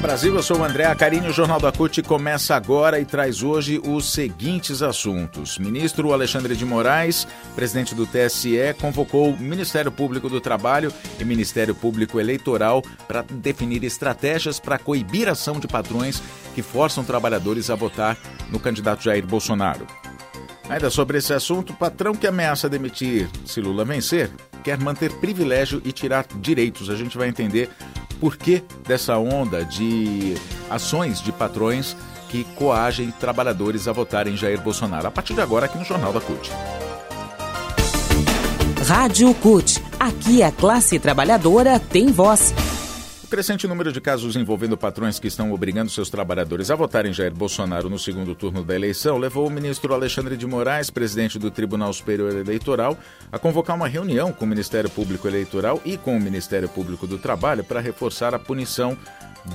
Olá Brasil, eu sou o André Acarini, o Jornal da CUT começa agora e traz hoje os seguintes assuntos. Ministro Alexandre de Moraes, presidente do TSE, convocou o Ministério Público do Trabalho e Ministério Público Eleitoral para definir estratégias para coibir a ação de patrões que forçam trabalhadores a votar no candidato Jair Bolsonaro. Ainda sobre esse assunto, patrão que ameaça demitir se Lula vencer quer manter privilégio e tirar direitos. A gente vai entender por que dessa onda de ações de patrões que coagem trabalhadores a votarem Jair Bolsonaro. A partir de agora, aqui no Jornal da CUT. Rádio CUT. Aqui a classe trabalhadora tem voz crescente número de casos envolvendo patrões que estão obrigando seus trabalhadores a votarem Jair Bolsonaro no segundo turno da eleição levou o ministro Alexandre de Moraes, presidente do Tribunal Superior Eleitoral, a convocar uma reunião com o Ministério Público Eleitoral e com o Ministério Público do Trabalho para reforçar a punição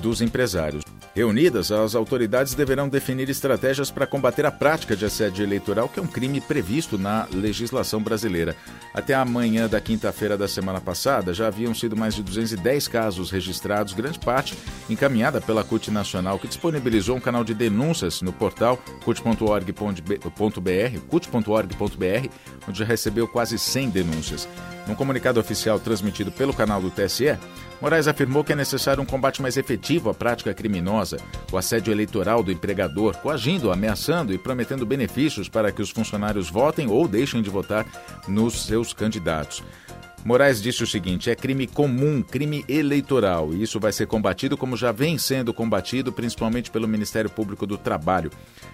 dos empresários. Reunidas, as autoridades deverão definir estratégias para combater a prática de assédio eleitoral, que é um crime previsto na legislação brasileira. Até a manhã da quinta-feira da semana passada, já haviam sido mais de 210 casos registrados, grande parte encaminhada pela CUT Nacional, que disponibilizou um canal de denúncias no portal cut.org.br, cut.org.br, onde já recebeu quase 100 denúncias. Num comunicado oficial transmitido pelo canal do TSE, Moraes afirmou que é necessário um combate mais efetivo à prática criminosa, o assédio eleitoral do empregador, coagindo, ameaçando e prometendo benefícios para que os funcionários votem ou deixem de votar nos seus candidatos. Moraes disse o seguinte: é crime comum, crime eleitoral, e isso vai ser combatido como já vem sendo combatido, principalmente pelo Ministério Público do Trabalho.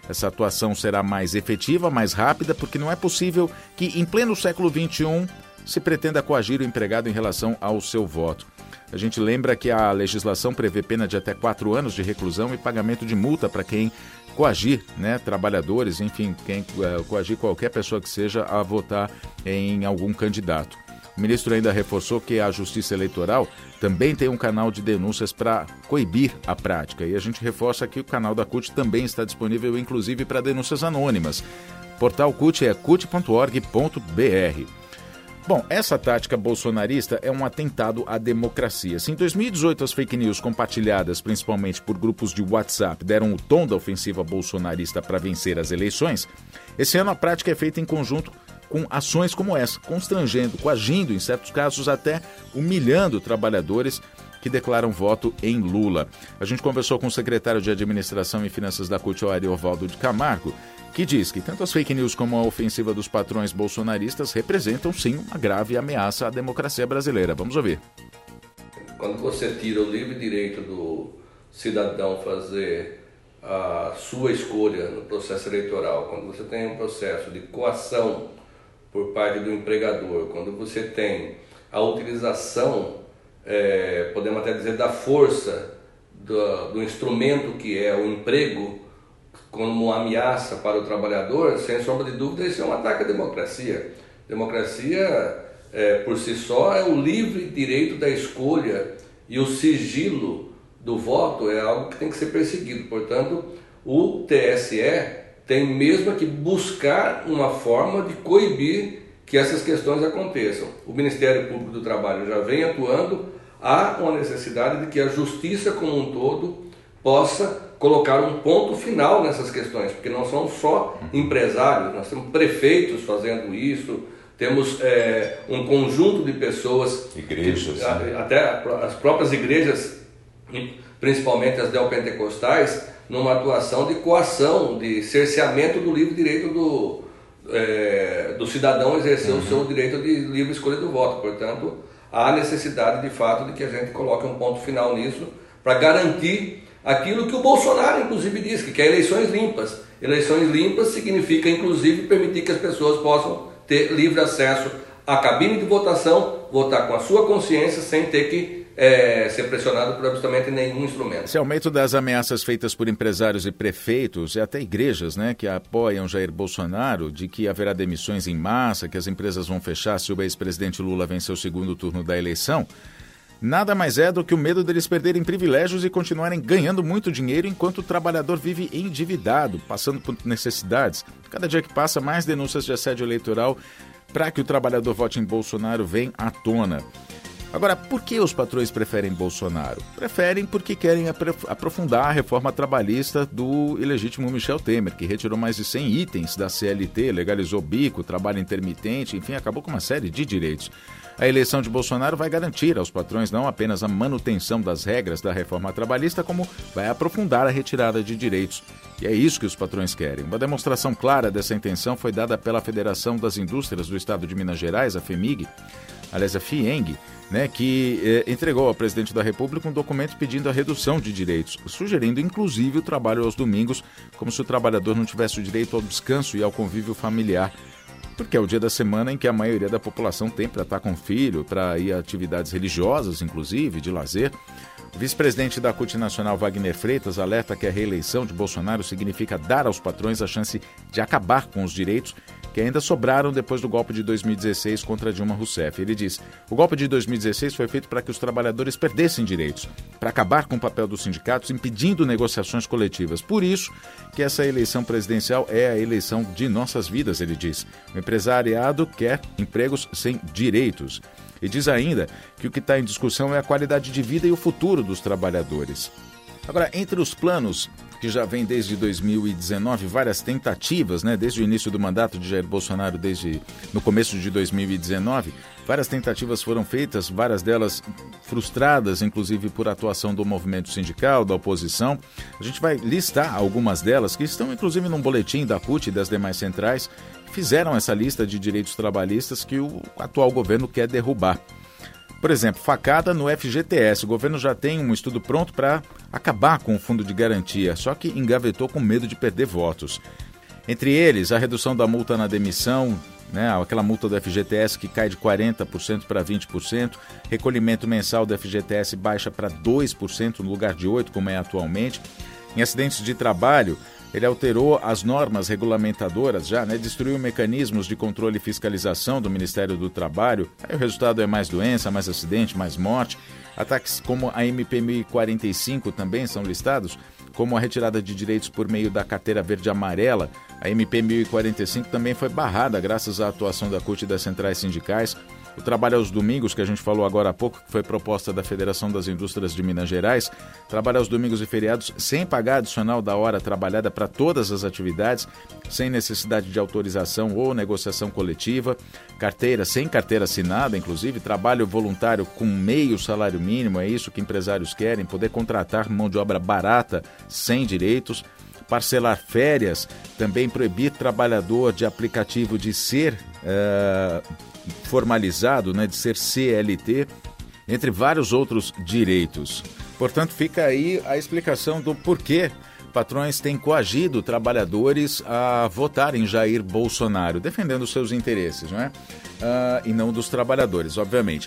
Essa atuação será mais efetiva, mais rápida, porque não é possível que, em pleno século XXI, se pretenda coagir o empregado em relação ao seu voto. A gente lembra que a legislação prevê pena de até quatro anos de reclusão e pagamento de multa para quem coagir né, trabalhadores, enfim, quem uh, coagir qualquer pessoa que seja a votar em algum candidato. O ministro ainda reforçou que a Justiça Eleitoral também tem um canal de denúncias para coibir a prática. E a gente reforça que o canal da CUT também está disponível, inclusive, para denúncias anônimas. Portal CUT é cut.org.br. Bom, essa tática bolsonarista é um atentado à democracia. Se em 2018 as fake news compartilhadas principalmente por grupos de WhatsApp deram o tom da ofensiva bolsonarista para vencer as eleições, esse ano a prática é feita em conjunto com ações como essa, constrangendo, coagindo, em certos casos até humilhando trabalhadores que declaram voto em Lula. A gente conversou com o secretário de Administração e Finanças da CUT, Ariovaldo de Camargo, que diz que tanto as fake news como a ofensiva dos patrões bolsonaristas representam sim uma grave ameaça à democracia brasileira. Vamos ouvir. Quando você tira o livre direito do cidadão fazer a sua escolha no processo eleitoral, quando você tem um processo de coação por parte do empregador, quando você tem a utilização, é, podemos até dizer, da força do, do instrumento que é o emprego como uma ameaça para o trabalhador, sem sombra de dúvida, isso é um ataque à democracia. Democracia, é, por si só, é o livre direito da escolha e o sigilo do voto é algo que tem que ser perseguido. Portanto, o TSE tem mesmo que buscar uma forma de coibir que essas questões aconteçam. O Ministério Público do Trabalho já vem atuando, há uma necessidade de que a justiça como um todo possa colocar um ponto final nessas questões, porque não são só empresários, nós temos prefeitos fazendo isso, temos é, um conjunto de pessoas, igrejas, que, né? até as próprias igrejas, principalmente as neopentecostais, numa atuação de coação, de cerceamento do livre direito do, é, do cidadão exercer uhum. o seu direito de livre escolha do voto. Portanto, há necessidade de fato de que a gente coloque um ponto final nisso para garantir aquilo que o Bolsonaro, inclusive, diz, que quer eleições limpas. Eleições limpas significa, inclusive, permitir que as pessoas possam ter livre acesso à cabine de votação, votar com a sua consciência, sem ter que é, ser pressionado por absolutamente nenhum instrumento. Esse aumento das ameaças feitas por empresários e prefeitos e até igrejas né, que apoiam Jair Bolsonaro, de que haverá demissões em massa, que as empresas vão fechar se o ex-presidente Lula vencer o segundo turno da eleição, nada mais é do que o medo deles perderem privilégios e continuarem ganhando muito dinheiro enquanto o trabalhador vive endividado, passando por necessidades. Cada dia que passa, mais denúncias de assédio eleitoral para que o trabalhador vote em Bolsonaro vem à tona. Agora, por que os patrões preferem Bolsonaro? Preferem porque querem aprofundar a reforma trabalhista do ilegítimo Michel Temer, que retirou mais de 100 itens da CLT, legalizou bico, trabalho intermitente, enfim, acabou com uma série de direitos. A eleição de Bolsonaro vai garantir aos patrões não apenas a manutenção das regras da reforma trabalhista, como vai aprofundar a retirada de direitos. E é isso que os patrões querem. Uma demonstração clara dessa intenção foi dada pela Federação das Indústrias do Estado de Minas Gerais, a FEMIG, aliás, a FIENG, né, que eh, entregou ao presidente da República um documento pedindo a redução de direitos, sugerindo inclusive o trabalho aos domingos, como se o trabalhador não tivesse o direito ao descanso e ao convívio familiar. Porque é o dia da semana em que a maioria da população tem para estar com o filho, para ir a atividades religiosas, inclusive, de lazer. Vice-presidente da CUT Nacional, Wagner Freitas, alerta que a reeleição de Bolsonaro significa dar aos patrões a chance de acabar com os direitos que ainda sobraram depois do golpe de 2016 contra Dilma Rousseff. Ele diz: o golpe de 2016 foi feito para que os trabalhadores perdessem direitos, para acabar com o papel dos sindicatos, impedindo negociações coletivas. Por isso que essa eleição presidencial é a eleição de nossas vidas, ele diz. O empresariado quer empregos sem direitos. E diz ainda que o que está em discussão é a qualidade de vida e o futuro dos trabalhadores. Agora, entre os planos que já vem desde 2019, várias tentativas, né, desde o início do mandato de Jair Bolsonaro, desde no começo de 2019, várias tentativas foram feitas, várias delas frustradas, inclusive por atuação do movimento sindical, da oposição. A gente vai listar algumas delas que estão inclusive num boletim da CUT e das demais centrais, que fizeram essa lista de direitos trabalhistas que o atual governo quer derrubar. Por exemplo, facada no FGTS. O governo já tem um estudo pronto para acabar com o fundo de garantia, só que engavetou com medo de perder votos. Entre eles, a redução da multa na demissão, né, aquela multa do FGTS que cai de 40% para 20%, recolhimento mensal do FGTS baixa para 2% no lugar de 8%, como é atualmente. Em acidentes de trabalho, ele alterou as normas regulamentadoras já, né? Destruiu mecanismos de controle e fiscalização do Ministério do Trabalho. Aí o resultado é mais doença, mais acidente, mais morte. Ataques como a MP 1045 também são listados, como a retirada de direitos por meio da carteira verde amarela. A MP 1045 também foi barrada graças à atuação da CUT e das centrais sindicais. O trabalho aos domingos, que a gente falou agora há pouco, que foi proposta da Federação das Indústrias de Minas Gerais, trabalho aos domingos e feriados sem pagar adicional da hora trabalhada para todas as atividades, sem necessidade de autorização ou negociação coletiva, carteira sem carteira assinada, inclusive, trabalho voluntário com meio salário mínimo, é isso que empresários querem, poder contratar mão de obra barata, sem direitos parcelar férias, também proibir trabalhador de aplicativo de ser uh, formalizado, né, de ser CLT, entre vários outros direitos. Portanto, fica aí a explicação do porquê patrões têm coagido trabalhadores a votar em Jair Bolsonaro, defendendo seus interesses, não é? Uh, e não dos trabalhadores, obviamente.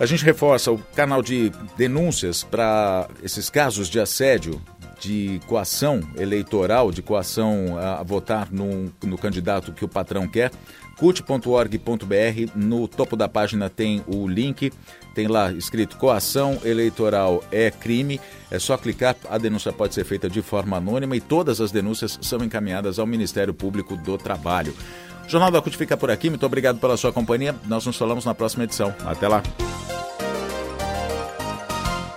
A gente reforça o canal de denúncias para esses casos de assédio, de coação eleitoral, de coação a votar no, no candidato que o patrão quer cult.org.br. No topo da página tem o link, tem lá escrito coação eleitoral é crime. É só clicar, a denúncia pode ser feita de forma anônima e todas as denúncias são encaminhadas ao Ministério Público do Trabalho. O Jornal da CUT fica por aqui. Muito obrigado pela sua companhia. Nós nos falamos na próxima edição. Até lá.